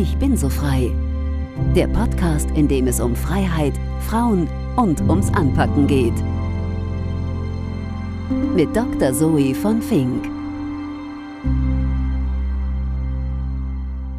Ich bin so frei. Der Podcast, in dem es um Freiheit, Frauen und ums Anpacken geht. Mit Dr. Zoe von Fink.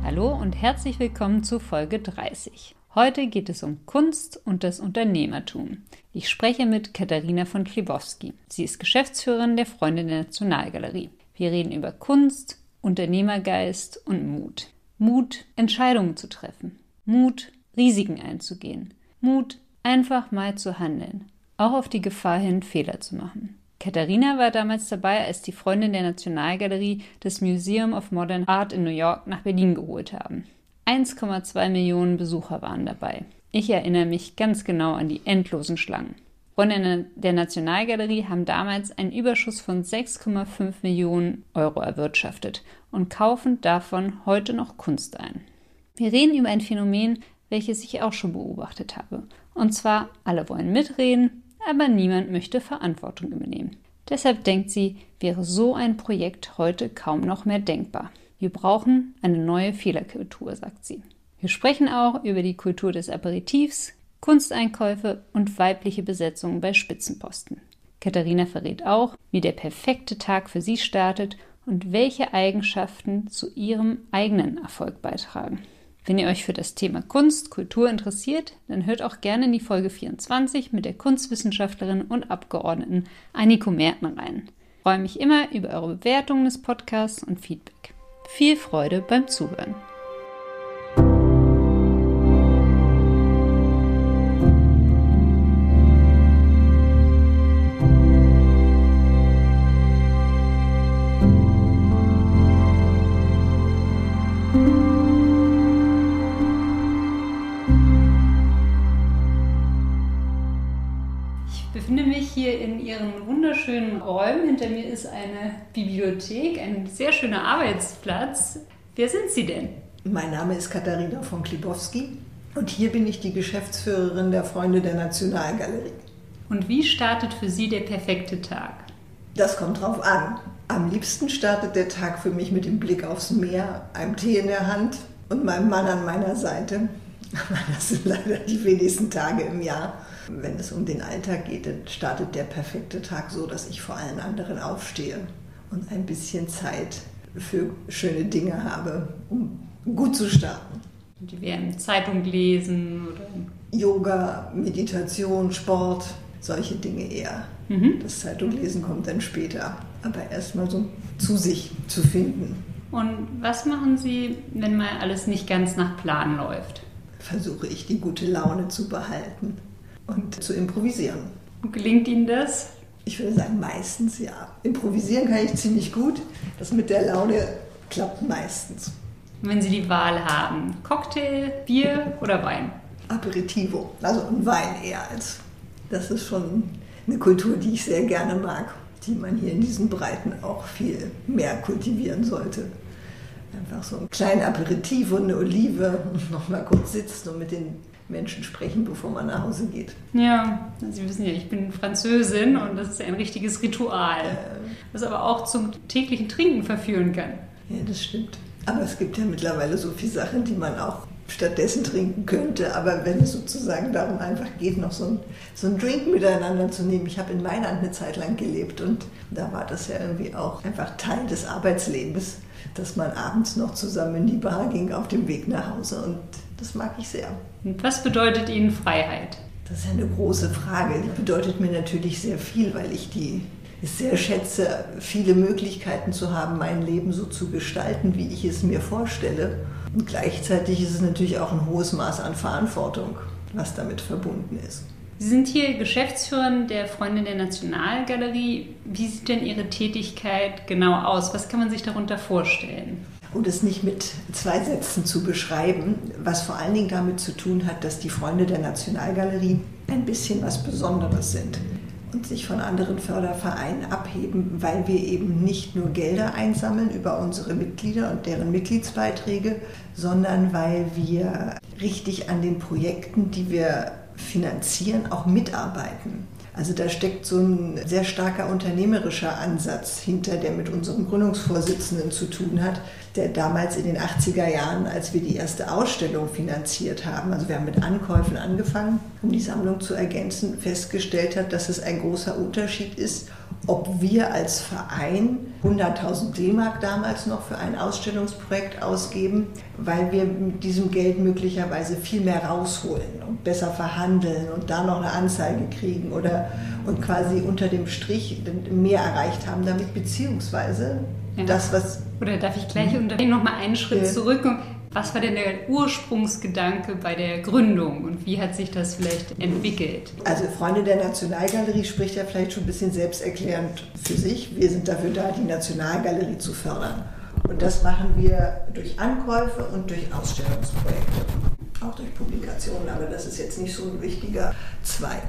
Hallo und herzlich willkommen zu Folge 30. Heute geht es um Kunst und das Unternehmertum. Ich spreche mit Katharina von Klebowski. Sie ist Geschäftsführerin der Freunde der Nationalgalerie. Wir reden über Kunst, Unternehmergeist und Mut. Mut, Entscheidungen zu treffen. Mut, Risiken einzugehen. Mut, einfach mal zu handeln. Auch auf die Gefahr hin, Fehler zu machen. Katharina war damals dabei, als die Freundin der Nationalgalerie das Museum of Modern Art in New York nach Berlin geholt haben. 1,2 Millionen Besucher waren dabei. Ich erinnere mich ganz genau an die endlosen Schlangen. Freunde der Nationalgalerie haben damals einen Überschuss von 6,5 Millionen Euro erwirtschaftet und kaufen davon heute noch Kunst ein. Wir reden über ein Phänomen, welches ich auch schon beobachtet habe. Und zwar, alle wollen mitreden, aber niemand möchte Verantwortung übernehmen. Deshalb denkt sie, wäre so ein Projekt heute kaum noch mehr denkbar. Wir brauchen eine neue Fehlerkultur, sagt sie. Wir sprechen auch über die Kultur des Aperitivs, Kunsteinkäufe und weibliche Besetzungen bei Spitzenposten. Katharina verrät auch, wie der perfekte Tag für sie startet und welche Eigenschaften zu ihrem eigenen Erfolg beitragen. Wenn ihr euch für das Thema Kunst, Kultur interessiert, dann hört auch gerne in die Folge 24 mit der Kunstwissenschaftlerin und Abgeordneten Anniko Merten rein. Ich freue mich immer über eure Bewertungen des Podcasts und Feedback. Viel Freude beim Zuhören. Wunderschönen Räumen. Hinter mir ist eine Bibliothek, ein sehr schöner Arbeitsplatz. Wer sind Sie denn? Mein Name ist Katharina von Klibowski und hier bin ich die Geschäftsführerin der Freunde der Nationalgalerie. Und wie startet für Sie der perfekte Tag? Das kommt drauf an. Am liebsten startet der Tag für mich mit dem Blick aufs Meer, einem Tee in der Hand und meinem Mann an meiner Seite. Aber das sind leider die wenigsten Tage im Jahr. Wenn es um den Alltag geht, dann startet der perfekte Tag so, dass ich vor allen anderen aufstehe und ein bisschen Zeit für schöne Dinge habe, um gut zu starten. Die werden Zeitung lesen oder. Yoga, Meditation, Sport, solche Dinge eher. Mhm. Das Zeitunglesen kommt dann später, aber erstmal so zu sich zu finden. Und was machen Sie, wenn mal alles nicht ganz nach Plan läuft? Versuche ich die gute Laune zu behalten und zu improvisieren. Gelingt Ihnen das? Ich würde sagen, meistens ja. Improvisieren kann ich ziemlich gut. Das mit der Laune klappt meistens. Wenn Sie die Wahl haben, Cocktail, Bier oder Wein? Aperitivo, also ein Wein eher als. Das ist schon eine Kultur, die ich sehr gerne mag, die man hier in diesen Breiten auch viel mehr kultivieren sollte. Einfach so ein kleines Aperitif und eine Olive und noch mal kurz sitzen und mit den Menschen sprechen, bevor man nach Hause geht. Ja, Sie wissen ja, ich bin Französin und das ist ja ein richtiges Ritual, das aber auch zum täglichen Trinken verführen kann. Ja, das stimmt. Aber es gibt ja mittlerweile so viele Sachen, die man auch stattdessen trinken könnte. Aber wenn es sozusagen darum einfach geht, noch so ein, so ein Drink miteinander zu nehmen. Ich habe in Mailand eine Zeit lang gelebt und da war das ja irgendwie auch einfach Teil des Arbeitslebens, dass man abends noch zusammen in die Bar ging auf dem Weg nach Hause. Und das mag ich sehr. Und was bedeutet Ihnen Freiheit? Das ist eine große Frage. Die bedeutet mir natürlich sehr viel, weil ich die es sehr schätze, viele Möglichkeiten zu haben, mein Leben so zu gestalten, wie ich es mir vorstelle. Und gleichzeitig ist es natürlich auch ein hohes Maß an Verantwortung, was damit verbunden ist. Sie sind hier Geschäftsführerin der Freundin der Nationalgalerie. Wie sieht denn Ihre Tätigkeit genau aus? Was kann man sich darunter vorstellen? Um das nicht mit zwei Sätzen zu beschreiben, was vor allen Dingen damit zu tun hat, dass die Freunde der Nationalgalerie ein bisschen was Besonderes sind und sich von anderen Fördervereinen abheben, weil wir eben nicht nur Gelder einsammeln über unsere Mitglieder und deren Mitgliedsbeiträge, sondern weil wir richtig an den Projekten, die wir finanzieren, auch mitarbeiten. Also da steckt so ein sehr starker unternehmerischer Ansatz hinter, der mit unserem Gründungsvorsitzenden zu tun hat, der damals in den 80er Jahren, als wir die erste Ausstellung finanziert haben, also wir haben mit Ankäufen angefangen, um die Sammlung zu ergänzen, festgestellt hat, dass es ein großer Unterschied ist, ob wir als Verein 100.000 D-Mark damals noch für ein Ausstellungsprojekt ausgeben, weil wir mit diesem Geld möglicherweise viel mehr rausholen und besser verhandeln und da noch eine Anzeige kriegen oder und quasi unter dem Strich mehr erreicht haben damit, beziehungsweise ja. das, was. Oder darf ich gleich unter noch mal einen Schritt ja. zurück? Was war denn der Ursprungsgedanke bei der Gründung und wie hat sich das vielleicht entwickelt? Also Freunde der Nationalgalerie spricht ja vielleicht schon ein bisschen selbsterklärend für sich. Wir sind dafür da, die Nationalgalerie zu fördern. Und das machen wir durch Ankäufe und durch Ausstellungsprojekte. Auch durch Publikationen, aber das ist jetzt nicht so ein wichtiger Zweig.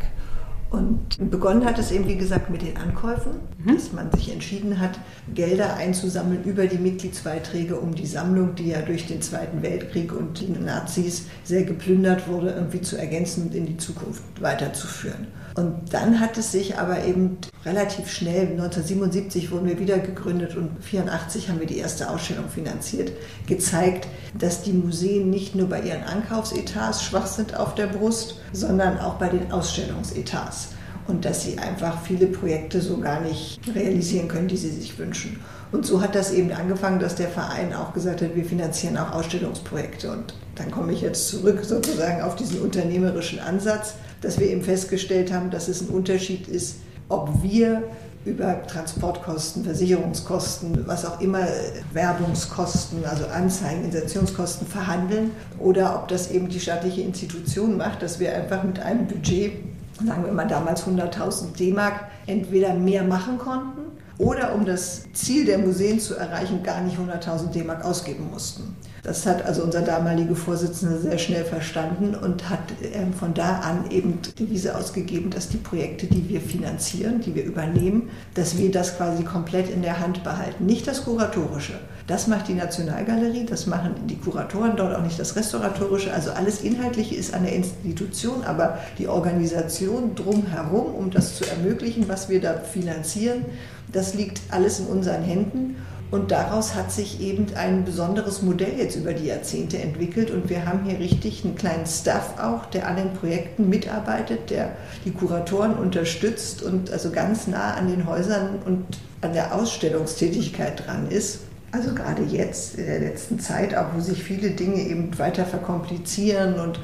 Und begonnen hat es eben, wie gesagt, mit den Ankäufen, mhm. dass man sich entschieden hat, Gelder einzusammeln über die Mitgliedsbeiträge, um die Sammlung, die ja durch den Zweiten Weltkrieg und die Nazis sehr geplündert wurde, irgendwie zu ergänzen und in die Zukunft weiterzuführen. Und dann hat es sich aber eben relativ schnell, 1977 wurden wir wieder gegründet und 1984 haben wir die erste Ausstellung finanziert, gezeigt, dass die Museen nicht nur bei ihren Ankaufsetats schwach sind auf der Brust, sondern auch bei den Ausstellungsetats. Und dass sie einfach viele Projekte so gar nicht realisieren können, die sie sich wünschen. Und so hat das eben angefangen, dass der Verein auch gesagt hat, wir finanzieren auch Ausstellungsprojekte. Und dann komme ich jetzt zurück sozusagen auf diesen unternehmerischen Ansatz dass wir eben festgestellt haben, dass es ein Unterschied ist, ob wir über Transportkosten, Versicherungskosten, was auch immer, Werbungskosten, also Anzeigen, Insertionskosten verhandeln oder ob das eben die staatliche Institution macht, dass wir einfach mit einem Budget, sagen wir mal damals 100.000 D-Mark, entweder mehr machen konnten oder um das Ziel der Museen zu erreichen, gar nicht 100.000 D-Mark ausgeben mussten. Das hat also unser damaliger Vorsitzender sehr schnell verstanden und hat ähm, von da an eben die Devise ausgegeben, dass die Projekte, die wir finanzieren, die wir übernehmen, dass wir das quasi komplett in der Hand behalten. Nicht das Kuratorische. Das macht die Nationalgalerie, das machen die Kuratoren dort auch nicht das Restauratorische. Also alles Inhaltliche ist an der Institution, aber die Organisation drumherum, um das zu ermöglichen, was wir da finanzieren, das liegt alles in unseren Händen. Und daraus hat sich eben ein besonderes Modell jetzt über die Jahrzehnte entwickelt. Und wir haben hier richtig einen kleinen Staff auch, der an den Projekten mitarbeitet, der die Kuratoren unterstützt und also ganz nah an den Häusern und an der Ausstellungstätigkeit dran ist. Also gerade jetzt in der letzten Zeit, auch wo sich viele Dinge eben weiter verkomplizieren und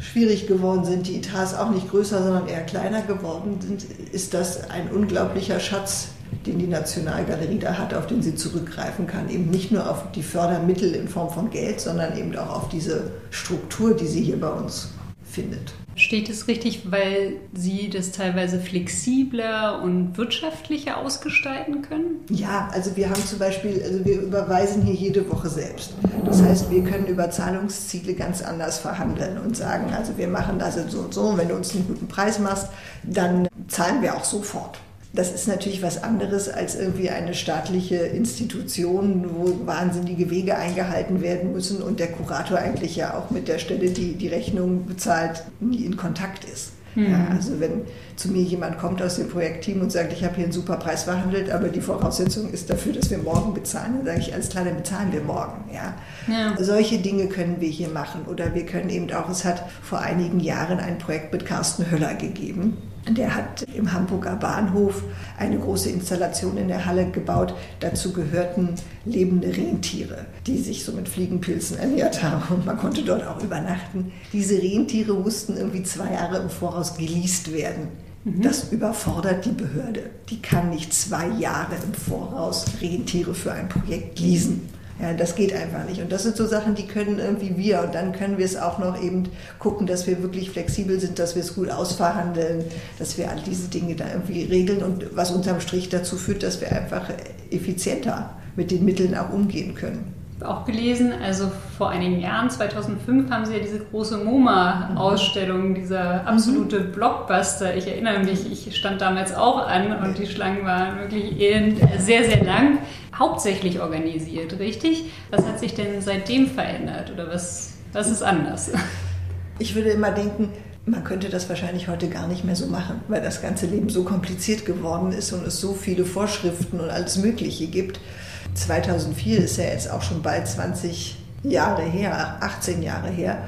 schwierig geworden sind, die Etats auch nicht größer, sondern eher kleiner geworden sind, ist das ein unglaublicher Schatz, den die Nationalgalerie da hat, auf den sie zurückgreifen kann. Eben nicht nur auf die Fördermittel in Form von Geld, sondern eben auch auf diese Struktur, die sie hier bei uns findet. Steht es richtig, weil Sie das teilweise flexibler und wirtschaftlicher ausgestalten können? Ja, also wir haben zum Beispiel, also wir überweisen hier jede Woche selbst. Das heißt, wir können über Zahlungsziele ganz anders verhandeln und sagen, also wir machen das so und so, wenn du uns einen guten Preis machst, dann zahlen wir auch sofort. Das ist natürlich was anderes als irgendwie eine staatliche Institution, wo wahnsinnige Wege eingehalten werden müssen und der Kurator eigentlich ja auch mit der Stelle, die die Rechnung bezahlt, nie in Kontakt ist. Mhm. Ja, also wenn zu mir jemand kommt aus dem Projektteam und sagt, ich habe hier einen super Preis verhandelt, aber die Voraussetzung ist dafür, dass wir morgen bezahlen, dann sage ich, alles klar, dann bezahlen wir morgen. Ja. ja. Solche Dinge können wir hier machen. Oder wir können eben auch, es hat vor einigen Jahren ein Projekt mit Carsten Höller gegeben der hat im Hamburger Bahnhof eine große Installation in der Halle gebaut. Dazu gehörten lebende Rentiere, die sich so mit Fliegenpilzen ernährt haben und man konnte dort auch übernachten. Diese Rentiere mussten irgendwie zwei Jahre im Voraus geleast werden. Mhm. Das überfordert die Behörde. Die kann nicht zwei Jahre im Voraus Rentiere für ein Projekt leasen. Ja, das geht einfach nicht. Und das sind so Sachen, die können irgendwie wir. Und dann können wir es auch noch eben gucken, dass wir wirklich flexibel sind, dass wir es gut ausverhandeln, dass wir all diese Dinge da irgendwie regeln und was unterm Strich dazu führt, dass wir einfach effizienter mit den Mitteln auch umgehen können auch gelesen, also vor einigen Jahren, 2005, haben sie ja diese große MoMA-Ausstellung, dieser absolute Blockbuster. Ich erinnere mich, ich stand damals auch an und die Schlangen waren wirklich sehr, sehr lang. Hauptsächlich organisiert, richtig? Was hat sich denn seitdem verändert oder was, was ist anders? Ich würde immer denken, man könnte das wahrscheinlich heute gar nicht mehr so machen, weil das ganze Leben so kompliziert geworden ist und es so viele Vorschriften und alles Mögliche gibt. 2004 ist ja jetzt auch schon bald 20 Jahre her, 18 Jahre her.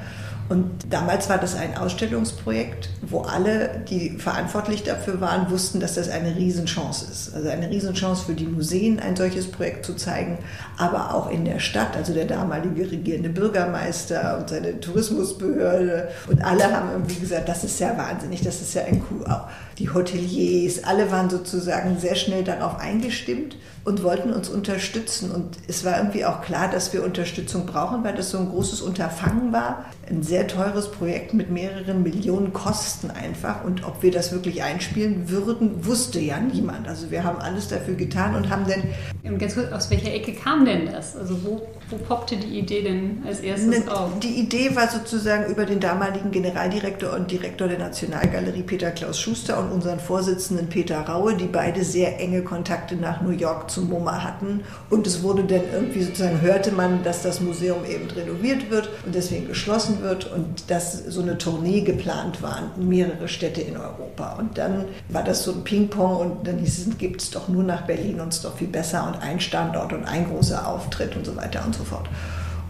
Und damals war das ein Ausstellungsprojekt, wo alle, die verantwortlich dafür waren, wussten, dass das eine Riesenchance ist. Also eine Riesenchance für die Museen, ein solches Projekt zu zeigen, aber auch in der Stadt. Also der damalige regierende Bürgermeister und seine Tourismusbehörde und alle haben irgendwie gesagt, das ist ja wahnsinnig, das ist ja ein Coup. Die Hoteliers, alle waren sozusagen sehr schnell darauf eingestimmt und wollten uns unterstützen. Und es war irgendwie auch klar, dass wir Unterstützung brauchen, weil das so ein großes Unterfangen war. Ein sehr teures Projekt mit mehreren Millionen Kosten einfach. Und ob wir das wirklich einspielen würden, wusste ja niemand. Also wir haben alles dafür getan und haben dann. Und ganz kurz, aus welcher Ecke kam denn das? Also wo, wo poppte die Idee denn als erstes ne, auf? Die Idee war sozusagen über den damaligen Generaldirektor und Direktor der Nationalgalerie Peter Klaus Schuster und unseren Vorsitzenden Peter Raue, die beide sehr enge Kontakte nach New York zum MoMA hatten. Und es wurde dann irgendwie sozusagen, hörte man, dass das Museum eben renoviert wird und deswegen geschlossen wird und dass so eine Tournee geplant war in mehrere Städte in Europa. Und dann war das so ein Ping-Pong und dann hieß es, gibt es doch nur nach Berlin und es ist doch viel besser und ein Standort und ein großer Auftritt und so weiter und so fort.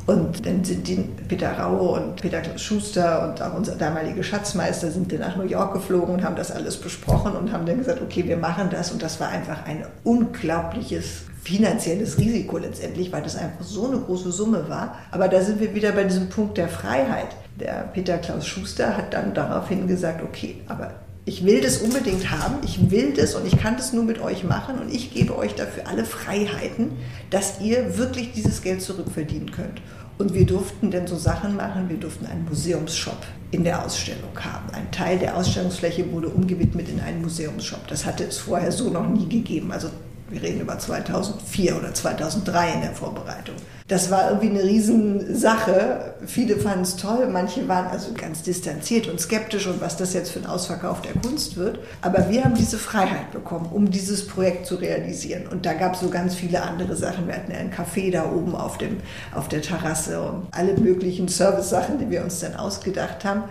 Und dann sind die Peter Raue und Peter Schuster und auch unser damaliger Schatzmeister sind dann nach New York geflogen und haben das alles besprochen und haben dann gesagt, okay, wir machen das. Und das war einfach ein unglaubliches finanzielles Risiko letztendlich, weil das einfach so eine große Summe war. Aber da sind wir wieder bei diesem Punkt der Freiheit. Der Peter Klaus Schuster hat dann daraufhin gesagt, okay, aber ich will das unbedingt haben, ich will das und ich kann das nur mit euch machen und ich gebe euch dafür alle Freiheiten, dass ihr wirklich dieses Geld zurückverdienen könnt. Und wir durften dann so Sachen machen, wir durften einen Museumsshop in der Ausstellung haben. Ein Teil der Ausstellungsfläche wurde umgewidmet in einen Museumsshop. Das hatte es vorher so noch nie gegeben. Also wir reden über 2004 oder 2003 in der Vorbereitung. Das war irgendwie eine Riesensache. Viele fanden es toll, manche waren also ganz distanziert und skeptisch und was das jetzt für ein Ausverkauf der Kunst wird. Aber wir haben diese Freiheit bekommen, um dieses Projekt zu realisieren. Und da gab es so ganz viele andere Sachen. Wir hatten ja ein Café da oben auf, dem, auf der Terrasse und alle möglichen Service-Sachen, die wir uns dann ausgedacht haben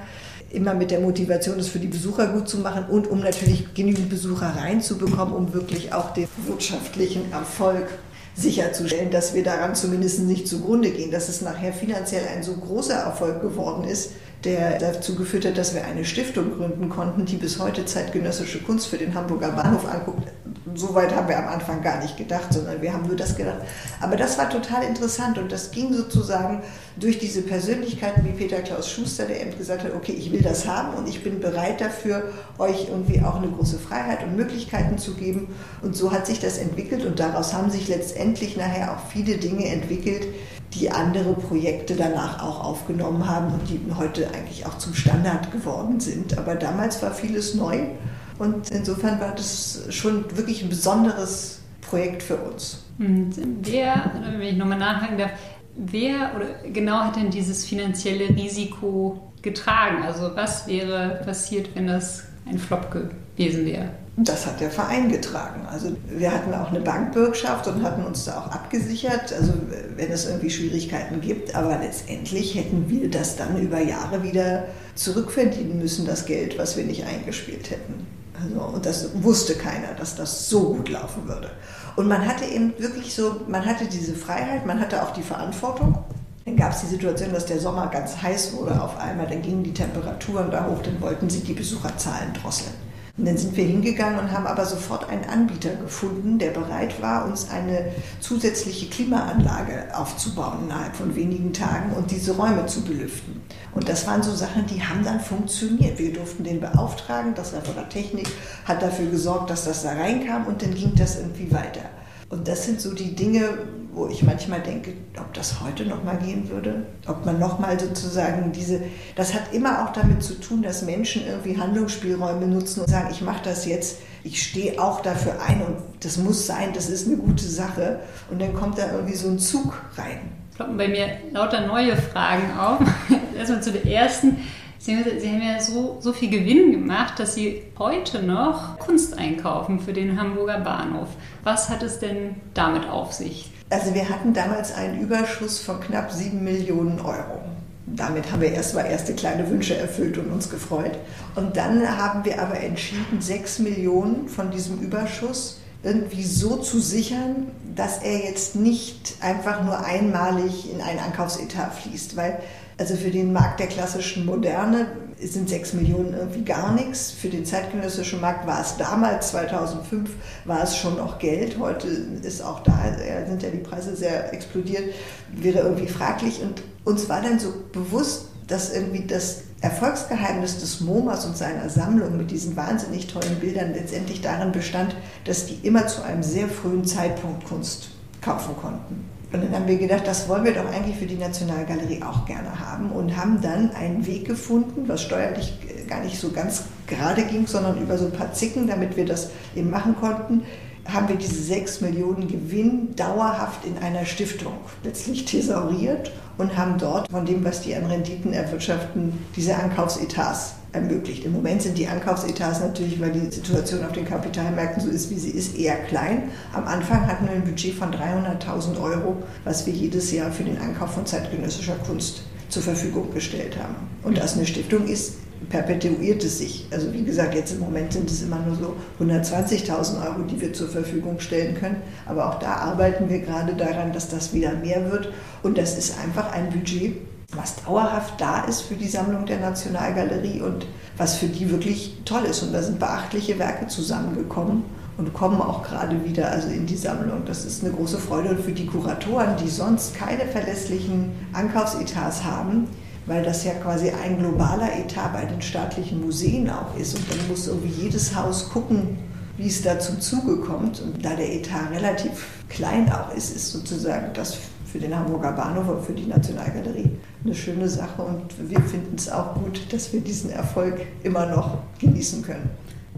immer mit der Motivation, es für die Besucher gut zu machen und um natürlich genügend Besucher reinzubekommen, um wirklich auch den wirtschaftlichen Erfolg sicherzustellen, dass wir daran zumindest nicht zugrunde gehen, dass es nachher finanziell ein so großer Erfolg geworden ist, der dazu geführt hat, dass wir eine Stiftung gründen konnten, die bis heute zeitgenössische Kunst für den Hamburger Bahnhof anguckt so weit haben wir am Anfang gar nicht gedacht, sondern wir haben nur das gedacht. Aber das war total interessant und das ging sozusagen durch diese Persönlichkeiten wie Peter Klaus Schuster, der eben gesagt hat, okay, ich will das haben und ich bin bereit dafür, euch irgendwie auch eine große Freiheit und Möglichkeiten zu geben. Und so hat sich das entwickelt und daraus haben sich letztendlich nachher auch viele Dinge entwickelt, die andere Projekte danach auch aufgenommen haben und die heute eigentlich auch zum Standard geworden sind. Aber damals war vieles neu und insofern war das schon wirklich ein besonderes Projekt für uns. Und wer, wenn ich nochmal nachhaken darf, wer oder genau hat denn dieses finanzielle Risiko getragen? Also was wäre passiert, wenn das ein Flop gewesen wäre? Das hat der Verein getragen. Also wir hatten auch eine Bankbürgschaft und hatten uns da auch abgesichert, also wenn es irgendwie Schwierigkeiten gibt. Aber letztendlich hätten wir das dann über Jahre wieder zurückverdienen müssen, das Geld, was wir nicht eingespielt hätten. Also, und das wusste keiner, dass das so gut laufen würde. Und man hatte eben wirklich so, man hatte diese Freiheit, man hatte auch die Verantwortung. Dann gab es die Situation, dass der Sommer ganz heiß wurde auf einmal, dann gingen die Temperaturen da hoch, dann wollten sie die Besucherzahlen drosseln. Und dann sind wir hingegangen und haben aber sofort einen Anbieter gefunden, der bereit war, uns eine zusätzliche Klimaanlage aufzubauen innerhalb von wenigen Tagen und diese Räume zu belüften. Und das waren so Sachen, die haben dann funktioniert. Wir durften den beauftragen, das Referat Technik hat dafür gesorgt, dass das da reinkam und dann ging das irgendwie weiter. Und das sind so die Dinge, wo ich manchmal denke, ob das heute noch mal gehen würde, ob man noch mal sozusagen diese, das hat immer auch damit zu tun, dass Menschen irgendwie Handlungsspielräume nutzen und sagen, ich mache das jetzt, ich stehe auch dafür ein und das muss sein, das ist eine gute Sache und dann kommt da irgendwie so ein Zug rein. Ploppen bei mir lauter neue Fragen auf. Erstmal zu der ersten. Sie Sie haben ja so, so viel Gewinn gemacht, dass Sie heute noch Kunst einkaufen für den Hamburger Bahnhof. Was hat es denn damit auf sich? Also wir hatten damals einen Überschuss von knapp 7 Millionen Euro. damit haben wir erstmal erste kleine Wünsche erfüllt und uns gefreut. Und dann haben wir aber entschieden, sechs Millionen von diesem Überschuss irgendwie so zu sichern, dass er jetzt nicht einfach nur einmalig in einen Ankaufsetat fließt. Weil also für den Markt der klassischen Moderne sind sechs Millionen irgendwie gar nichts. Für den zeitgenössischen Markt war es damals, 2005, war es schon noch Geld. Heute ist auch da, sind ja die Preise sehr explodiert, wäre irgendwie fraglich. Und uns war dann so bewusst, dass irgendwie das Erfolgsgeheimnis des MoMAs und seiner Sammlung mit diesen wahnsinnig tollen Bildern letztendlich darin bestand, dass die immer zu einem sehr frühen Zeitpunkt Kunst kaufen konnten. Und dann haben wir gedacht, das wollen wir doch eigentlich für die Nationalgalerie auch gerne haben und haben dann einen Weg gefunden, was steuerlich gar nicht so ganz gerade ging, sondern über so ein paar Zicken, damit wir das eben machen konnten, haben wir diese 6 Millionen Gewinn dauerhaft in einer Stiftung letztlich thesauriert und haben dort von dem, was die an Renditen erwirtschaften, diese Ankaufsetats ermöglicht. Im Moment sind die Ankaufsetats natürlich, weil die Situation auf den Kapitalmärkten so ist, wie sie ist, eher klein. Am Anfang hatten wir ein Budget von 300.000 Euro, was wir jedes Jahr für den Ankauf von zeitgenössischer Kunst zur Verfügung gestellt haben. Und dass eine Stiftung ist, perpetuiert es sich. Also wie gesagt, jetzt im Moment sind es immer nur so 120.000 Euro, die wir zur Verfügung stellen können. Aber auch da arbeiten wir gerade daran, dass das wieder mehr wird. Und das ist einfach ein Budget, was dauerhaft da ist für die Sammlung der Nationalgalerie und was für die wirklich toll ist. Und da sind beachtliche Werke zusammengekommen und kommen auch gerade wieder also in die Sammlung. Das ist eine große Freude und für die Kuratoren, die sonst keine verlässlichen Ankaufsetats haben, weil das ja quasi ein globaler Etat bei den staatlichen Museen auch ist. Und dann muss irgendwie jedes Haus gucken, wie es da zum Zuge kommt. Und da der Etat relativ klein auch ist, ist sozusagen das für den Hamburger Bahnhof und für die Nationalgalerie eine schöne Sache. Und wir finden es auch gut, dass wir diesen Erfolg immer noch genießen können.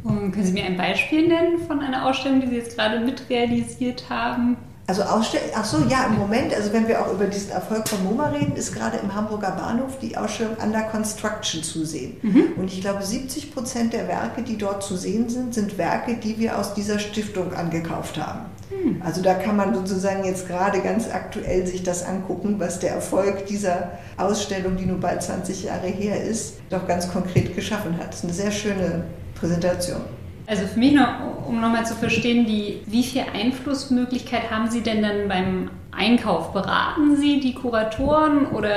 Und können Sie mir ein Beispiel nennen von einer Ausstellung, die Sie jetzt gerade mitrealisiert haben? Also Ausstellung, ach so, ja, im Moment, also wenn wir auch über diesen Erfolg von MoMA reden, ist gerade im Hamburger Bahnhof die Ausstellung Under Construction zu sehen. Mhm. Und ich glaube, 70 Prozent der Werke, die dort zu sehen sind, sind Werke, die wir aus dieser Stiftung angekauft haben. Also da kann man sozusagen jetzt gerade ganz aktuell sich das angucken, was der Erfolg dieser Ausstellung, die nun bald 20 Jahre her ist, doch ganz konkret geschaffen hat. Das ist eine sehr schöne Präsentation. Also für mich noch, um nochmal zu verstehen, die, wie viel Einflussmöglichkeit haben Sie denn dann beim Einkauf? Beraten Sie die Kuratoren oder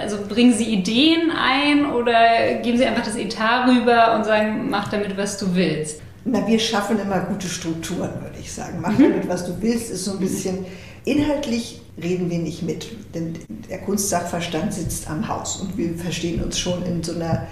also bringen Sie Ideen ein oder geben Sie einfach das Etat rüber und sagen, mach damit, was du willst? Na, wir schaffen immer gute Strukturen, ich sagen. Mach damit, was du willst, ist so ein bisschen inhaltlich reden wir nicht mit, denn der Kunstsachverstand sitzt am Haus und wir verstehen uns schon in so einer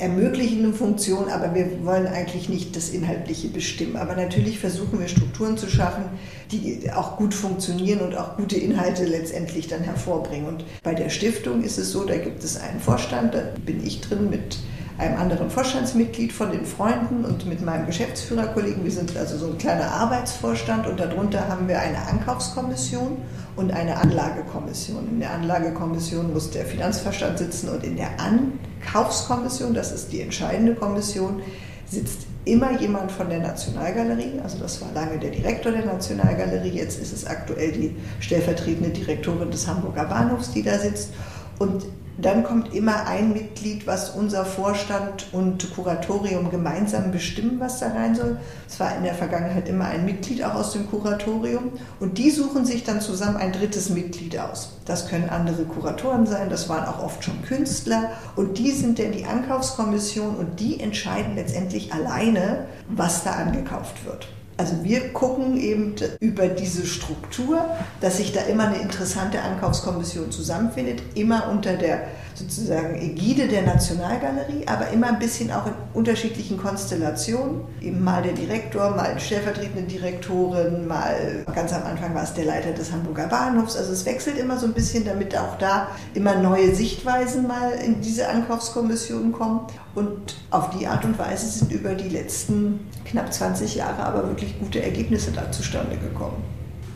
ermöglichende Funktion, aber wir wollen eigentlich nicht das Inhaltliche bestimmen. Aber natürlich versuchen wir Strukturen zu schaffen, die auch gut funktionieren und auch gute Inhalte letztendlich dann hervorbringen. Und bei der Stiftung ist es so, da gibt es einen Vorstand, da bin ich drin mit einem anderen Vorstandsmitglied von den Freunden und mit meinem Geschäftsführerkollegen. Wir sind also so ein kleiner Arbeitsvorstand und darunter haben wir eine Ankaufskommission und eine Anlagekommission. In der Anlagekommission muss der Finanzverstand sitzen und in der Ankaufskommission, das ist die entscheidende Kommission, sitzt immer jemand von der Nationalgalerie. Also das war lange der Direktor der Nationalgalerie, jetzt ist es aktuell die stellvertretende Direktorin des Hamburger Bahnhofs, die da sitzt. Und dann kommt immer ein Mitglied, was unser Vorstand und Kuratorium gemeinsam bestimmen, was da rein soll. Es war in der Vergangenheit immer ein Mitglied auch aus dem Kuratorium. Und die suchen sich dann zusammen ein drittes Mitglied aus. Das können andere Kuratoren sein, das waren auch oft schon Künstler. Und die sind dann die Ankaufskommission und die entscheiden letztendlich alleine, was da angekauft wird. Also wir gucken eben über diese Struktur, dass sich da immer eine interessante Ankaufskommission zusammenfindet, immer unter der sozusagen Ägide der Nationalgalerie, aber immer ein bisschen auch in unterschiedlichen Konstellationen. Eben mal der Direktor, mal stellvertretende Direktorin, mal ganz am Anfang war es der Leiter des Hamburger Bahnhofs. Also es wechselt immer so ein bisschen, damit auch da immer neue Sichtweisen mal in diese Ankaufskommission kommen. Und auf die Art und Weise sind über die letzten knapp 20 Jahre aber wirklich gute Ergebnisse da zustande gekommen.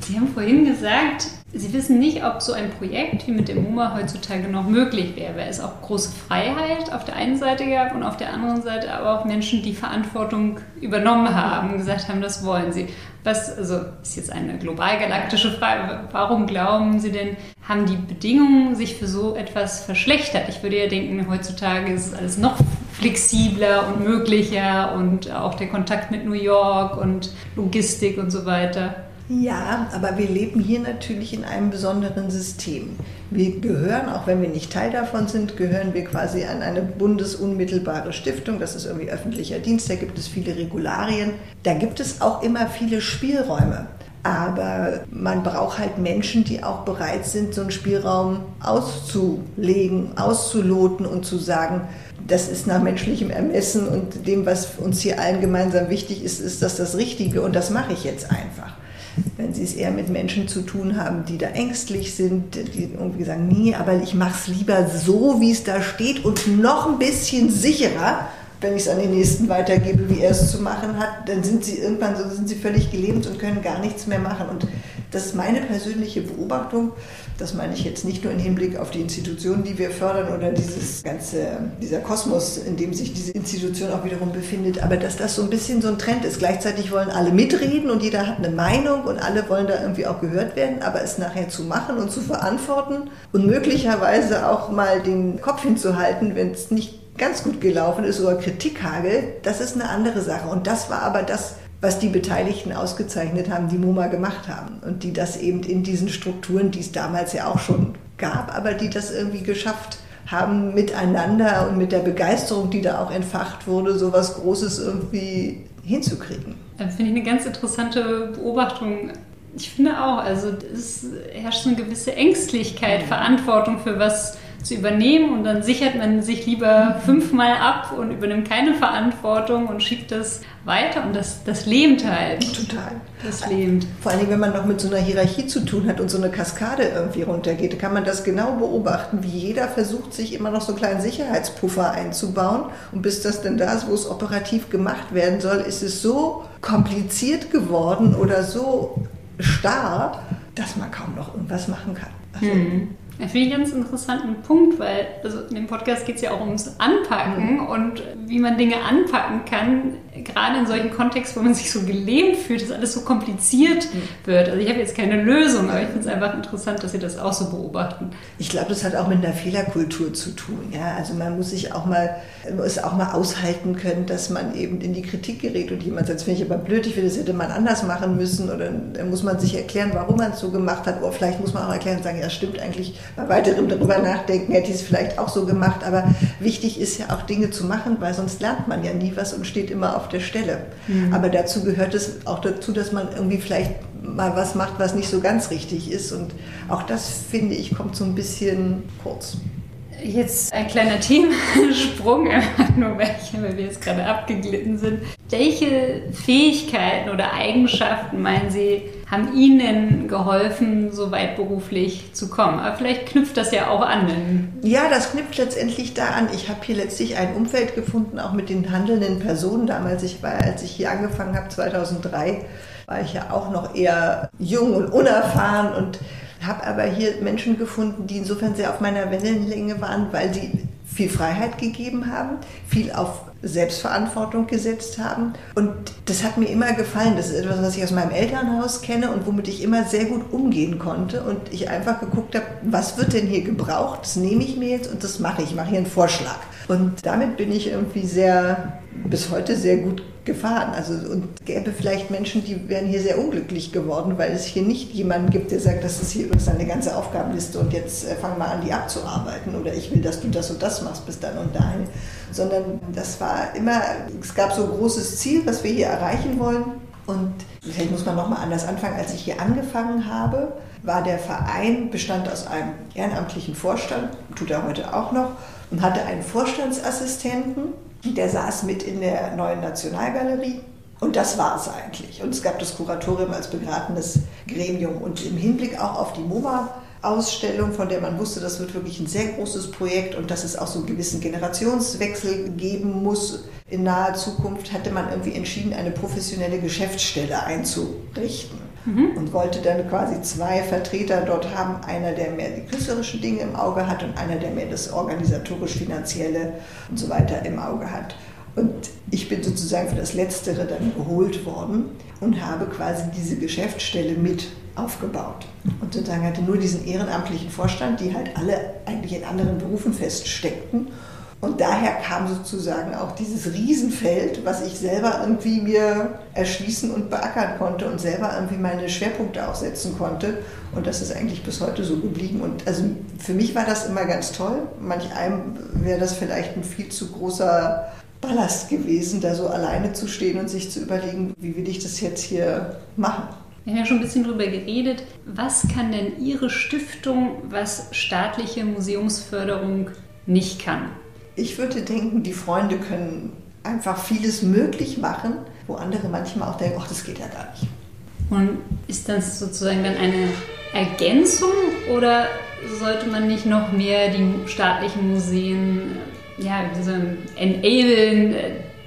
Sie haben vorhin gesagt, Sie wissen nicht, ob so ein Projekt wie mit dem MoMA heutzutage noch möglich wäre, weil es auch große Freiheit auf der einen Seite gab und auf der anderen Seite aber auch Menschen, die Verantwortung übernommen haben, gesagt haben, das wollen sie. Was, also ist jetzt eine global galaktische Frage, warum glauben Sie denn, haben die Bedingungen sich für so etwas verschlechtert? Ich würde ja denken, heutzutage ist alles noch flexibler und möglicher und auch der Kontakt mit New York und Logistik und so weiter. Ja, aber wir leben hier natürlich in einem besonderen System. Wir gehören, auch wenn wir nicht Teil davon sind, gehören wir quasi an eine bundesunmittelbare Stiftung. Das ist irgendwie öffentlicher Dienst, da gibt es viele Regularien. Da gibt es auch immer viele Spielräume. Aber man braucht halt Menschen, die auch bereit sind, so einen Spielraum auszulegen, auszuloten und zu sagen, das ist nach menschlichem Ermessen und dem, was uns hier allen gemeinsam wichtig ist, ist das das Richtige und das mache ich jetzt einfach wenn Sie es eher mit Menschen zu tun haben, die da ängstlich sind, die irgendwie sagen, nee, aber ich mache es lieber so, wie es da steht und noch ein bisschen sicherer, wenn ich es an den nächsten weitergebe, wie er es zu machen hat, dann sind sie irgendwann so, sind sie völlig gelähmt und können gar nichts mehr machen. Und das ist meine persönliche Beobachtung. Das meine ich jetzt nicht nur im Hinblick auf die Institutionen, die wir fördern oder dieses ganze, dieser Kosmos, in dem sich diese Institution auch wiederum befindet, aber dass das so ein bisschen so ein Trend ist. Gleichzeitig wollen alle mitreden und jeder hat eine Meinung und alle wollen da irgendwie auch gehört werden, aber es nachher zu machen und zu verantworten und möglicherweise auch mal den Kopf hinzuhalten, wenn es nicht ganz gut gelaufen ist oder Kritik hagelt, das ist eine andere Sache. Und das war aber das, was die Beteiligten ausgezeichnet haben, die MoMA gemacht haben. Und die das eben in diesen Strukturen, die es damals ja auch schon gab, aber die das irgendwie geschafft haben, miteinander und mit der Begeisterung, die da auch entfacht wurde, so was Großes irgendwie hinzukriegen. Das finde ich eine ganz interessante Beobachtung. Ich finde auch, also es herrscht eine gewisse Ängstlichkeit. Verantwortung für was zu übernehmen und dann sichert man sich lieber fünfmal ab und übernimmt keine Verantwortung und schiebt das weiter und das, das lähmt halt. Total. Das lähmt. Vor allem, wenn man noch mit so einer Hierarchie zu tun hat und so eine Kaskade irgendwie runtergeht, kann man das genau beobachten, wie jeder versucht, sich immer noch so einen kleinen Sicherheitspuffer einzubauen. Und bis das denn da ist, wo es operativ gemacht werden soll, ist es so kompliziert geworden oder so starr, dass man kaum noch irgendwas machen kann. Also, hm. Ich finde einen ganz interessanten Punkt, weil also in dem Podcast geht es ja auch ums Anpacken mhm. und wie man Dinge anpacken kann, gerade in solchen Kontexten, wo man sich so gelähmt fühlt, dass alles so kompliziert wird. Also ich habe jetzt keine Lösung, aber ich finde es einfach interessant, dass Sie das auch so beobachten. Ich glaube, das hat auch mit einer Fehlerkultur zu tun. Ja? Also man muss sich auch mal, es auch mal aushalten können, dass man eben in die Kritik gerät und jemand sagt, das finde ich aber blöd, ich finde, das hätte man anders machen müssen oder dann muss man sich erklären, warum man es so gemacht hat oder vielleicht muss man auch erklären und sagen, ja stimmt eigentlich, bei weiterem darüber nachdenken, hätte ich es vielleicht auch so gemacht. Aber wichtig ist ja auch Dinge zu machen, weil sonst lernt man ja nie was und steht immer auf der Stelle. Mhm. Aber dazu gehört es auch dazu, dass man irgendwie vielleicht mal was macht, was nicht so ganz richtig ist. Und auch das, finde ich, kommt so ein bisschen kurz. Jetzt ein kleiner Themensprung, nur welche, weil wir jetzt gerade abgeglitten sind. Welche Fähigkeiten oder Eigenschaften meinen Sie, haben Ihnen geholfen, so weit beruflich zu kommen? Aber vielleicht knüpft das ja auch an. Ja, das knüpft letztendlich da an. Ich habe hier letztlich ein Umfeld gefunden, auch mit den handelnden Personen. Damals, ich war, als ich hier angefangen habe, 2003, war ich ja auch noch eher jung und unerfahren und habe aber hier Menschen gefunden, die insofern sehr auf meiner Wellenlänge waren, weil sie viel Freiheit gegeben haben, viel auf Selbstverantwortung gesetzt haben. Und das hat mir immer gefallen. Das ist etwas, was ich aus meinem Elternhaus kenne und womit ich immer sehr gut umgehen konnte. Und ich einfach geguckt habe, was wird denn hier gebraucht? Das nehme ich mir jetzt und das mache ich. Ich mache hier einen Vorschlag. Und damit bin ich irgendwie sehr, bis heute sehr gut gefahren. Also, und gäbe vielleicht Menschen, die wären hier sehr unglücklich geworden, weil es hier nicht jemanden gibt, der sagt, das ist hier übrigens eine ganze Aufgabenliste und jetzt äh, fang mal an, die abzuarbeiten oder ich will, dass du das und das machst bis dann und dahin. Sondern das war immer, es gab so ein großes Ziel, was wir hier erreichen wollen. Und vielleicht muss man nochmal anders anfangen. Als ich hier angefangen habe, war der Verein, bestand aus einem ehrenamtlichen Vorstand, tut er heute auch noch, und hatte einen Vorstandsassistenten der saß mit in der neuen Nationalgalerie. Und das war es eigentlich. Und es gab das Kuratorium als begratenes Gremium. Und im Hinblick auch auf die MoMA-Ausstellung, von der man wusste, das wird wirklich ein sehr großes Projekt und dass es auch so einen gewissen Generationswechsel geben muss in naher Zukunft, hatte man irgendwie entschieden, eine professionelle Geschäftsstelle einzurichten mhm. und wollte dann quasi zwei Vertreter dort haben, einer, der mehr die künstlerischen Dinge im Auge hat und einer, der mehr das organisatorisch-finanzielle und so weiter im Auge hat. Und ich bin sozusagen für das Letztere dann geholt worden und habe quasi diese Geschäftsstelle mit aufgebaut. Und sozusagen hatte nur diesen ehrenamtlichen Vorstand, die halt alle eigentlich in anderen Berufen feststeckten. Und daher kam sozusagen auch dieses Riesenfeld, was ich selber irgendwie mir erschließen und beackern konnte und selber irgendwie meine Schwerpunkte auch setzen konnte. Und das ist eigentlich bis heute so geblieben. Und also für mich war das immer ganz toll. Manch einem wäre das vielleicht ein viel zu großer Ballast gewesen, da so alleine zu stehen und sich zu überlegen, wie will ich das jetzt hier machen. Wir haben ja schon ein bisschen darüber geredet. Was kann denn Ihre Stiftung, was staatliche Museumsförderung nicht kann? Ich würde denken, die Freunde können einfach vieles möglich machen, wo andere manchmal auch denken, ach, das geht ja gar nicht. Und ist das sozusagen dann eine Ergänzung oder sollte man nicht noch mehr die staatlichen Museen ja, enablen,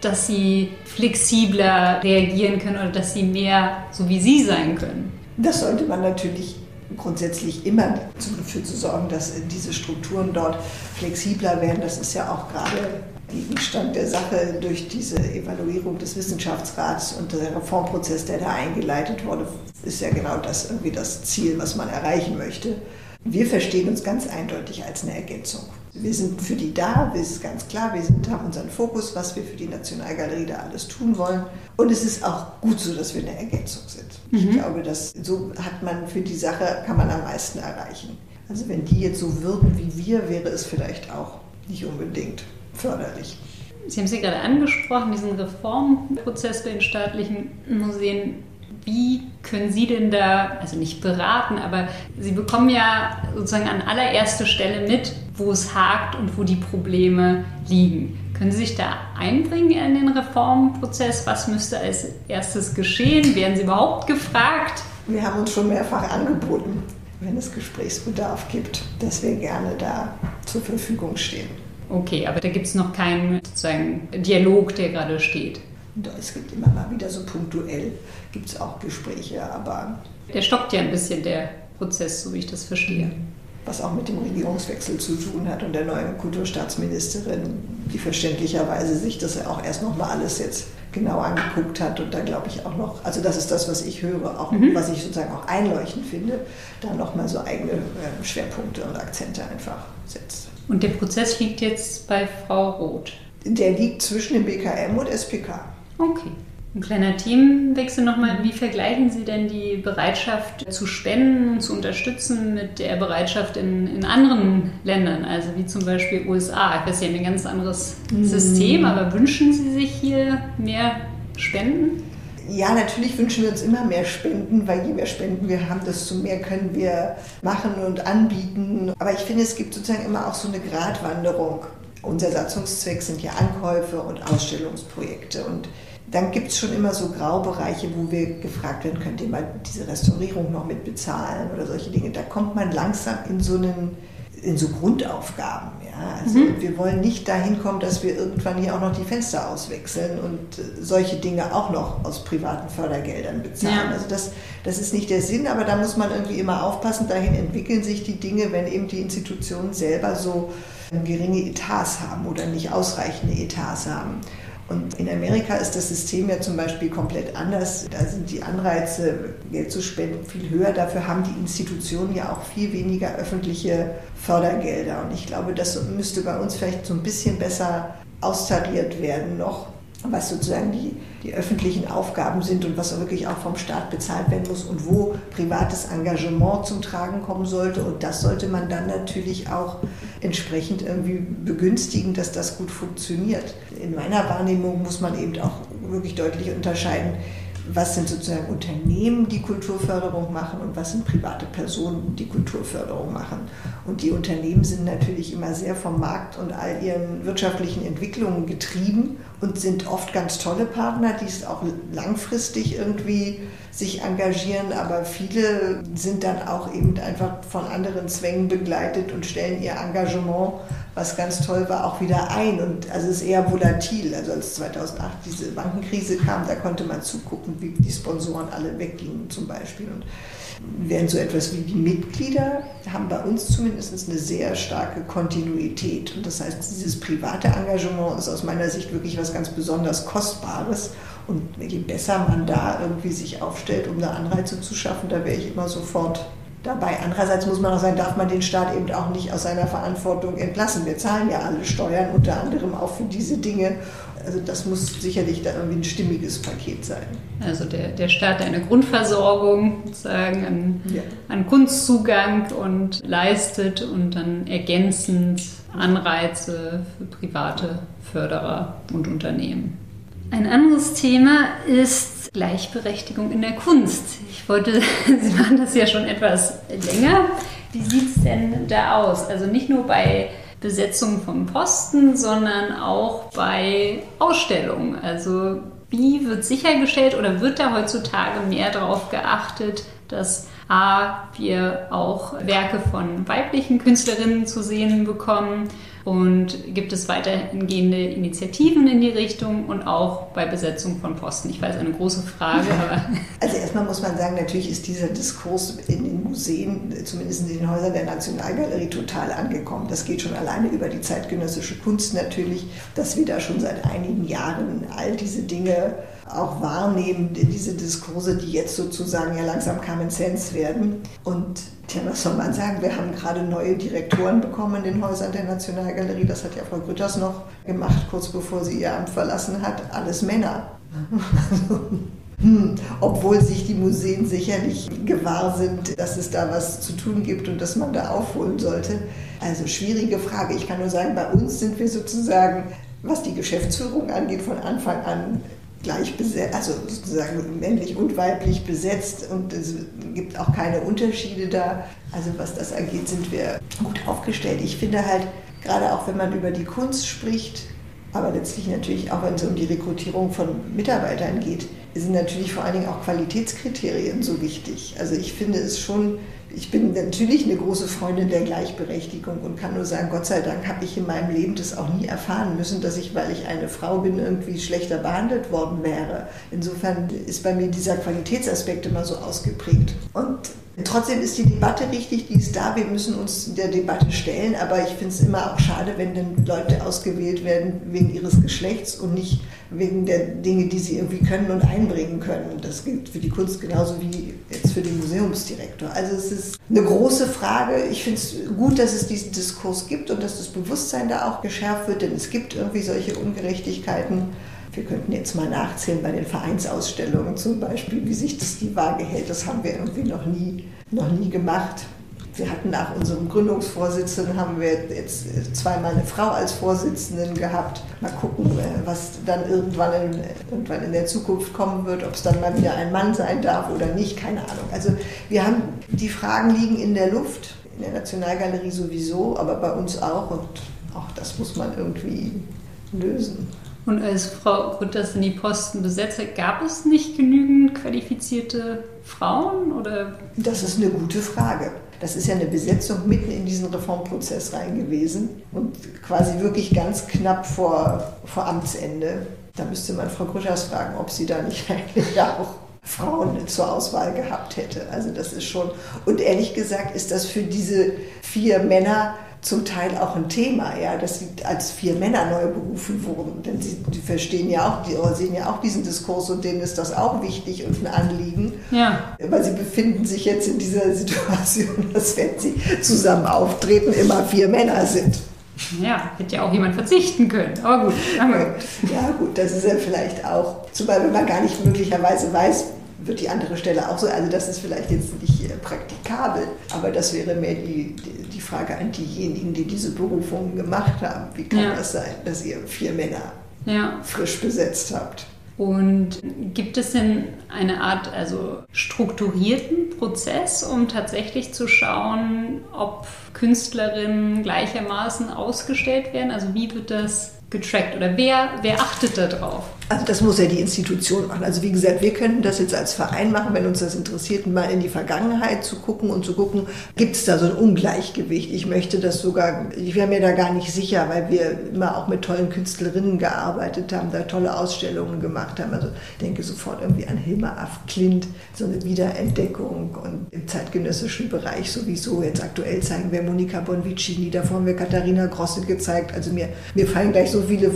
dass sie flexibler reagieren können oder dass sie mehr so wie sie sein können? Das sollte man natürlich grundsätzlich immer dafür zu sorgen, dass diese Strukturen dort flexibler werden. Das ist ja auch gerade Gegenstand der Sache durch diese Evaluierung des Wissenschaftsrats und der Reformprozess, der da eingeleitet wurde, ist ja genau das irgendwie das Ziel, was man erreichen möchte. Wir verstehen uns ganz eindeutig als eine Ergänzung. Wir sind für die da, das ist ganz klar, wir sind, haben unseren Fokus, was wir für die Nationalgalerie da alles tun wollen. Und es ist auch gut so, dass wir eine Ergänzung sind. Mhm. Ich glaube, dass so hat man für die Sache, kann man am meisten erreichen. Also wenn die jetzt so würden wie wir, wäre es vielleicht auch nicht unbedingt förderlich. Sie haben sie gerade angesprochen, diesen Reformprozess bei den staatlichen Museen. Wie können Sie denn da, also nicht beraten, aber Sie bekommen ja sozusagen an allererster Stelle mit, wo es hakt und wo die Probleme liegen. Können Sie sich da einbringen in den Reformprozess? Was müsste als erstes geschehen? Werden Sie überhaupt gefragt? Wir haben uns schon mehrfach angeboten, wenn es Gesprächsbedarf gibt, dass wir gerne da zur Verfügung stehen. Okay, aber da gibt es noch keinen sozusagen Dialog, der gerade steht. Es gibt immer mal wieder so punktuell, gibt es auch Gespräche, aber... Der stockt ja ein bisschen, der Prozess, so wie ich das verstehe. Was auch mit dem Regierungswechsel zu tun hat und der neuen Kulturstaatsministerin, die verständlicherweise sich das ja auch erst nochmal alles jetzt genau angeguckt hat und da glaube ich auch noch, also das ist das, was ich höre, auch mhm. was ich sozusagen auch einleuchtend finde, da nochmal so eigene äh, Schwerpunkte und Akzente einfach setzt. Und der Prozess liegt jetzt bei Frau Roth? Der liegt zwischen dem BKM und SPK. Okay. Ein kleiner Themenwechsel nochmal. Wie vergleichen Sie denn die Bereitschaft zu spenden und zu unterstützen mit der Bereitschaft in, in anderen Ländern, also wie zum Beispiel USA? Ich weiß, Sie haben ein ganz anderes mm. System, aber wünschen Sie sich hier mehr Spenden? Ja, natürlich wünschen wir uns immer mehr Spenden, weil je mehr Spenden wir haben, desto mehr können wir machen und anbieten. Aber ich finde, es gibt sozusagen immer auch so eine Gratwanderung. Unser Satzungszweck sind ja Ankäufe und Ausstellungsprojekte. Und dann gibt es schon immer so Graubereiche, wo wir gefragt werden, könnt ihr mal diese Restaurierung noch mit bezahlen oder solche Dinge. Da kommt man langsam in so einen in so Grundaufgaben. Ja? Also mhm. wir wollen nicht dahin kommen, dass wir irgendwann hier auch noch die Fenster auswechseln und äh, solche Dinge auch noch aus privaten Fördergeldern bezahlen. Ja. Also das, das ist nicht der Sinn, aber da muss man irgendwie immer aufpassen. Dahin entwickeln sich die Dinge, wenn eben die Institutionen selber so geringe Etats haben oder nicht ausreichende Etats haben. Und in Amerika ist das System ja zum Beispiel komplett anders. Da sind die Anreize, Geld zu spenden, viel höher. Dafür haben die Institutionen ja auch viel weniger öffentliche Fördergelder. Und ich glaube, das müsste bei uns vielleicht so ein bisschen besser austariert werden noch was sozusagen die, die öffentlichen Aufgaben sind und was wirklich auch vom Staat bezahlt werden muss und wo privates Engagement zum Tragen kommen sollte. Und das sollte man dann natürlich auch entsprechend irgendwie begünstigen, dass das gut funktioniert. In meiner Wahrnehmung muss man eben auch wirklich deutlich unterscheiden, was sind sozusagen Unternehmen, die Kulturförderung machen und was sind private Personen, die Kulturförderung machen. Und die Unternehmen sind natürlich immer sehr vom Markt und all ihren wirtschaftlichen Entwicklungen getrieben und sind oft ganz tolle Partner, die es auch langfristig irgendwie sich engagieren, aber viele sind dann auch eben einfach von anderen Zwängen begleitet und stellen ihr Engagement was ganz toll war, auch wieder ein. Und also es ist eher volatil. Also als 2008 diese Bankenkrise kam, da konnte man zugucken, wie die Sponsoren alle weggingen zum Beispiel. Und während so etwas wie die Mitglieder haben bei uns zumindest eine sehr starke Kontinuität. Und das heißt, dieses private Engagement ist aus meiner Sicht wirklich was ganz besonders Kostbares. Und je besser man da irgendwie sich aufstellt, um da Anreize zu schaffen, da wäre ich immer sofort dabei. Andererseits muss man auch sagen, darf man den Staat eben auch nicht aus seiner Verantwortung entlassen. Wir zahlen ja alle Steuern, unter anderem auch für diese Dinge. Also das muss sicherlich da irgendwie ein stimmiges Paket sein. Also der, der Staat eine Grundversorgung sozusagen an, ja. an Kunstzugang und leistet und dann ergänzend Anreize für private Förderer und Unternehmen. Ein anderes Thema ist Gleichberechtigung in der Kunst. Ich wollte, Sie machen das ja schon etwas länger. Wie sieht es denn da aus? Also nicht nur bei Besetzung von Posten, sondern auch bei Ausstellungen. Also wie wird sichergestellt oder wird da heutzutage mehr darauf geachtet, dass A, wir auch Werke von weiblichen Künstlerinnen zu sehen bekommen und gibt es weitergehende Initiativen in die Richtung und auch bei Besetzung von Posten? Ich weiß, eine große Frage. Also erstmal muss man sagen, natürlich ist dieser Diskurs in den Museen, zumindest in den Häusern der Nationalgalerie, total angekommen. Das geht schon alleine über die zeitgenössische Kunst natürlich, dass wir da schon seit einigen Jahren all diese Dinge auch wahrnehmen, diese Diskurse, die jetzt sozusagen ja langsam Common Sense werden. Und Tja, was soll man sagen? Wir haben gerade neue Direktoren bekommen in den Häusern der Nationalgalerie. Das hat ja Frau Grütters noch gemacht, kurz bevor sie ihr Amt verlassen hat. Alles Männer. hm, obwohl sich die Museen sicherlich gewahr sind, dass es da was zu tun gibt und dass man da aufholen sollte. Also schwierige Frage. Ich kann nur sagen, bei uns sind wir sozusagen, was die Geschäftsführung angeht, von Anfang an gleich besetzt, also sozusagen männlich und weiblich besetzt und es gibt auch keine Unterschiede da. Also was das angeht, sind wir gut aufgestellt. Ich finde halt, gerade auch wenn man über die Kunst spricht, aber letztlich natürlich auch wenn es um die Rekrutierung von Mitarbeitern geht, sind natürlich vor allen Dingen auch Qualitätskriterien so wichtig. Also ich finde es schon ich bin natürlich eine große Freundin der Gleichberechtigung und kann nur sagen, Gott sei Dank habe ich in meinem Leben das auch nie erfahren müssen, dass ich, weil ich eine Frau bin, irgendwie schlechter behandelt worden wäre. Insofern ist bei mir dieser Qualitätsaspekt immer so ausgeprägt. Und Trotzdem ist die Debatte richtig, die ist da. Wir müssen uns der Debatte stellen, aber ich finde es immer auch schade, wenn dann Leute ausgewählt werden wegen ihres Geschlechts und nicht wegen der Dinge, die sie irgendwie können und einbringen können. Das gilt für die Kunst genauso wie jetzt für den Museumsdirektor. Also es ist eine große Frage. Ich finde es gut, dass es diesen Diskurs gibt und dass das Bewusstsein da auch geschärft wird, denn es gibt irgendwie solche Ungerechtigkeiten. Wir könnten jetzt mal nachzählen bei den Vereinsausstellungen zum Beispiel, wie sich das die Waage hält. Das haben wir irgendwie noch nie, noch nie gemacht. Wir hatten nach unserem Gründungsvorsitzenden haben wir jetzt zweimal eine Frau als Vorsitzenden gehabt. Mal gucken, äh, was dann irgendwann in, irgendwann in der Zukunft kommen wird, ob es dann mal wieder ein Mann sein darf oder nicht, keine Ahnung. Also wir haben, die Fragen liegen in der Luft, in der Nationalgalerie sowieso, aber bei uns auch und auch das muss man irgendwie lösen. Und als Frau Grütters in die Posten besetzt hat, gab es nicht genügend qualifizierte Frauen? Oder? Das ist eine gute Frage. Das ist ja eine Besetzung mitten in diesen Reformprozess rein gewesen und quasi wirklich ganz knapp vor, vor Amtsende. Da müsste man Frau Grütters fragen, ob sie da nicht eigentlich auch Frauen zur Auswahl gehabt hätte. Also das ist schon, und ehrlich gesagt ist das für diese vier Männer zum Teil auch ein Thema, ja, dass sie als vier Männer neu berufen wurden. Denn sie die verstehen ja auch, die sehen ja auch diesen Diskurs und denen ist das auch wichtig und ein Anliegen. Ja. Weil sie befinden sich jetzt in dieser Situation, dass wenn sie zusammen auftreten, immer vier Männer sind. Ja, hätte ja auch jemand verzichten können. Aber gut. Ja, gut, das ist ja vielleicht auch, zumal wenn man gar nicht möglicherweise weiß, wird die andere Stelle auch so. Also das ist vielleicht jetzt nicht äh, praktikabel, aber das wäre mehr die, die, Frage an diejenigen, die diese Berufungen gemacht haben. Wie kann ja. das sein, dass ihr vier Männer ja. frisch besetzt habt? Und gibt es denn eine Art, also strukturierten Prozess, um tatsächlich zu schauen, ob Künstlerinnen gleichermaßen ausgestellt werden? Also wie wird das getrackt oder wer, wer achtet darauf? Also das muss ja die Institution machen. Also wie gesagt, wir könnten das jetzt als Verein machen, wenn uns das interessiert, mal in die Vergangenheit zu gucken und zu gucken, gibt es da so ein Ungleichgewicht. Ich möchte das sogar, ich wäre mir da gar nicht sicher, weil wir immer auch mit tollen Künstlerinnen gearbeitet haben, da tolle Ausstellungen gemacht haben. Also ich denke sofort irgendwie an Hilma af Klint, so eine Wiederentdeckung und im zeitgenössischen Bereich sowieso. Jetzt aktuell zeigen wir Monika Bonvicini, davor haben wir Katharina Grosse gezeigt. Also mir, mir fallen gleich so viele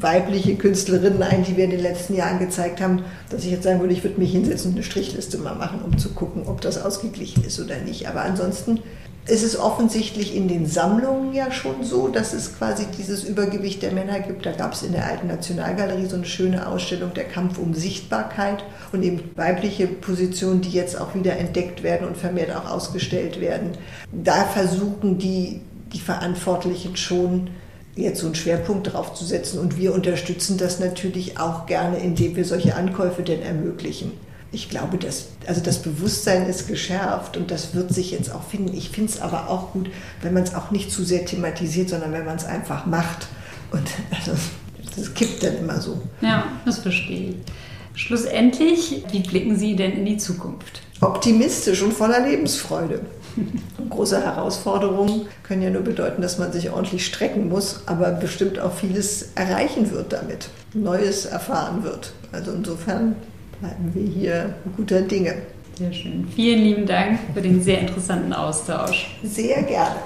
weibliche Künstlerinnen ein, die wir in den letzten Jahren gezeigt haben, dass ich jetzt sagen würde, ich würde mich hinsetzen und eine Strichliste mal machen, um zu gucken, ob das ausgeglichen ist oder nicht. Aber ansonsten ist es offensichtlich in den Sammlungen ja schon so, dass es quasi dieses Übergewicht der Männer gibt. Da gab es in der alten Nationalgalerie so eine schöne Ausstellung, der Kampf um Sichtbarkeit und eben weibliche Positionen, die jetzt auch wieder entdeckt werden und vermehrt auch ausgestellt werden. Da versuchen die, die Verantwortlichen schon, jetzt so einen Schwerpunkt drauf zu setzen. Und wir unterstützen das natürlich auch gerne, indem wir solche Ankäufe denn ermöglichen. Ich glaube, dass, also das Bewusstsein ist geschärft und das wird sich jetzt auch finden. Ich finde es aber auch gut, wenn man es auch nicht zu sehr thematisiert, sondern wenn man es einfach macht. Und also, das kippt dann immer so. Ja, das verstehe ich. Schlussendlich, wie blicken Sie denn in die Zukunft? Optimistisch und voller Lebensfreude. Große Herausforderungen können ja nur bedeuten, dass man sich ordentlich strecken muss, aber bestimmt auch vieles erreichen wird damit, Neues erfahren wird. Also insofern bleiben wir hier guter Dinge. Sehr schön. Vielen lieben Dank für den sehr interessanten Austausch. Sehr gerne.